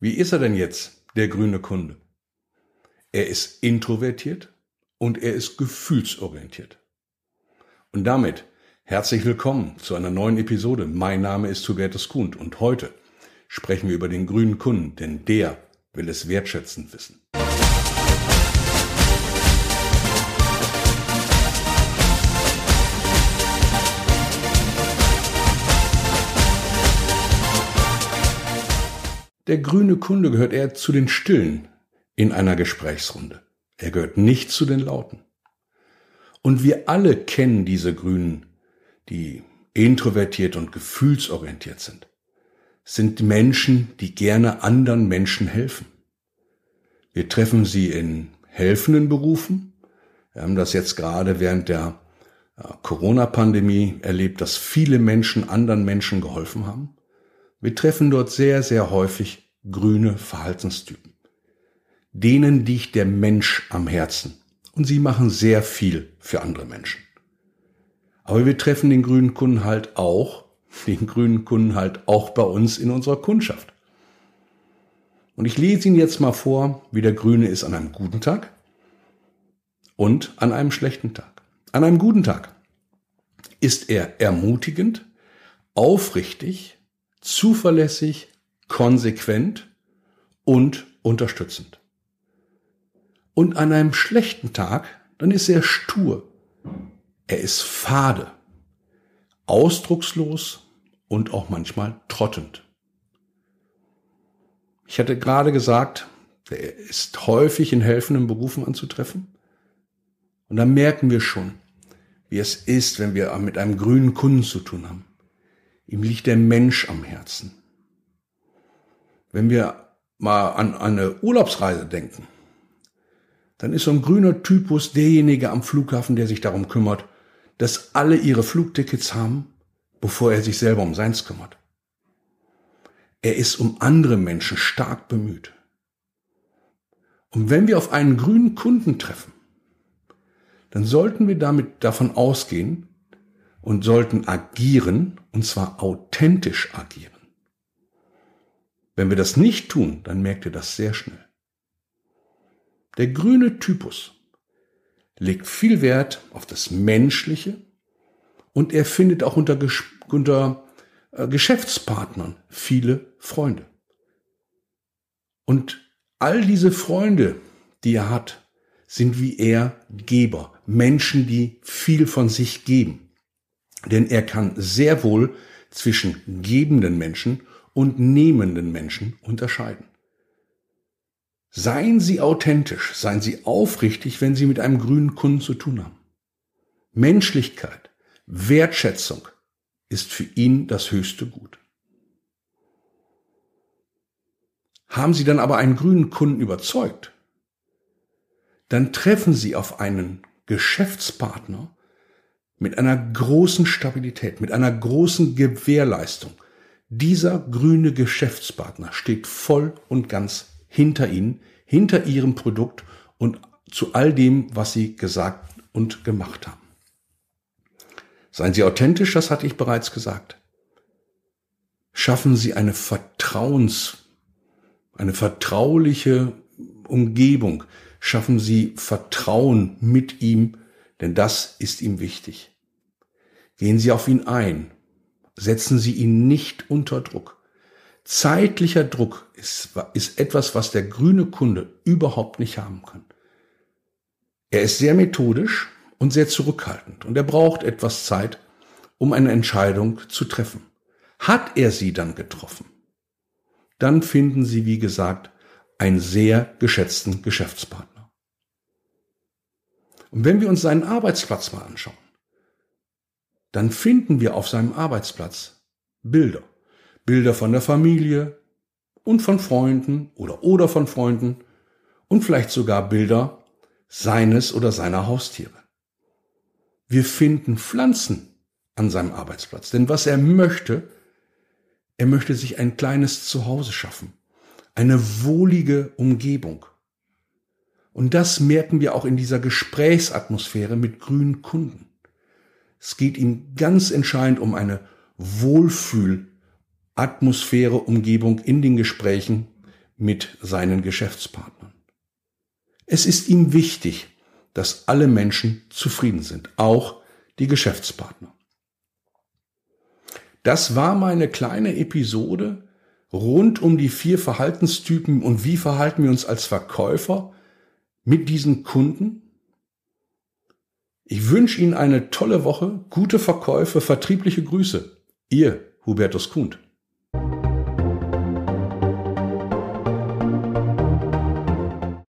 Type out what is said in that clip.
Wie ist er denn jetzt, der grüne Kunde? Er ist introvertiert und er ist gefühlsorientiert. Und damit herzlich willkommen zu einer neuen Episode. Mein Name ist Hubertus Kuhn und heute sprechen wir über den grünen Kunden, denn der will es wertschätzend wissen. Der grüne Kunde gehört eher zu den Stillen in einer Gesprächsrunde. Er gehört nicht zu den Lauten. Und wir alle kennen diese Grünen, die introvertiert und gefühlsorientiert sind. sind Menschen, die gerne anderen Menschen helfen. Wir treffen sie in helfenden Berufen. Wir haben das jetzt gerade während der äh, Corona-Pandemie erlebt, dass viele Menschen anderen Menschen geholfen haben. Wir treffen dort sehr, sehr häufig grüne Verhaltenstypen. Denen liegt der Mensch am Herzen und sie machen sehr viel für andere Menschen. Aber wir treffen den grünen Kunden halt auch, den grünen Kunden halt auch bei uns in unserer Kundschaft. Und ich lese Ihnen jetzt mal vor, wie der Grüne ist an einem guten Tag und an einem schlechten Tag. An einem guten Tag ist er ermutigend, aufrichtig, zuverlässig, konsequent und unterstützend. Und an einem schlechten Tag, dann ist er stur. Er ist fade, ausdruckslos und auch manchmal trottend. Ich hatte gerade gesagt, er ist häufig in helfenden Berufen anzutreffen. Und da merken wir schon, wie es ist, wenn wir mit einem grünen Kunden zu tun haben. Ihm liegt der Mensch am Herzen. Wenn wir mal an eine Urlaubsreise denken, dann ist so ein grüner Typus derjenige am Flughafen, der sich darum kümmert, dass alle ihre Flugtickets haben, bevor er sich selber um seins kümmert. Er ist um andere Menschen stark bemüht. Und wenn wir auf einen grünen Kunden treffen, dann sollten wir damit davon ausgehen, und sollten agieren, und zwar authentisch agieren. Wenn wir das nicht tun, dann merkt ihr das sehr schnell. Der grüne Typus legt viel Wert auf das Menschliche und er findet auch unter, unter äh, Geschäftspartnern viele Freunde. Und all diese Freunde, die er hat, sind wie er Geber, Menschen, die viel von sich geben. Denn er kann sehr wohl zwischen gebenden Menschen und nehmenden Menschen unterscheiden. Seien Sie authentisch, seien Sie aufrichtig, wenn Sie mit einem grünen Kunden zu tun haben. Menschlichkeit, Wertschätzung ist für ihn das höchste Gut. Haben Sie dann aber einen grünen Kunden überzeugt, dann treffen Sie auf einen Geschäftspartner, mit einer großen Stabilität, mit einer großen Gewährleistung. Dieser grüne Geschäftspartner steht voll und ganz hinter Ihnen, hinter Ihrem Produkt und zu all dem, was Sie gesagt und gemacht haben. Seien Sie authentisch, das hatte ich bereits gesagt. Schaffen Sie eine Vertrauens, eine vertrauliche Umgebung. Schaffen Sie Vertrauen mit ihm, denn das ist ihm wichtig. Gehen Sie auf ihn ein, setzen Sie ihn nicht unter Druck. Zeitlicher Druck ist, ist etwas, was der grüne Kunde überhaupt nicht haben kann. Er ist sehr methodisch und sehr zurückhaltend und er braucht etwas Zeit, um eine Entscheidung zu treffen. Hat er sie dann getroffen, dann finden Sie, wie gesagt, einen sehr geschätzten Geschäftspartner. Und wenn wir uns seinen Arbeitsplatz mal anschauen, dann finden wir auf seinem Arbeitsplatz Bilder. Bilder von der Familie und von Freunden oder oder von Freunden und vielleicht sogar Bilder seines oder seiner Haustiere. Wir finden Pflanzen an seinem Arbeitsplatz, denn was er möchte, er möchte sich ein kleines Zuhause schaffen, eine wohlige Umgebung. Und das merken wir auch in dieser Gesprächsatmosphäre mit grünen Kunden. Es geht ihm ganz entscheidend um eine Wohlfühlatmosphäre, Umgebung in den Gesprächen mit seinen Geschäftspartnern. Es ist ihm wichtig, dass alle Menschen zufrieden sind, auch die Geschäftspartner. Das war meine kleine Episode rund um die vier Verhaltenstypen und wie verhalten wir uns als Verkäufer mit diesen Kunden. Ich wünsche Ihnen eine tolle Woche, gute Verkäufe, vertriebliche Grüße. Ihr Hubertus Kuhn.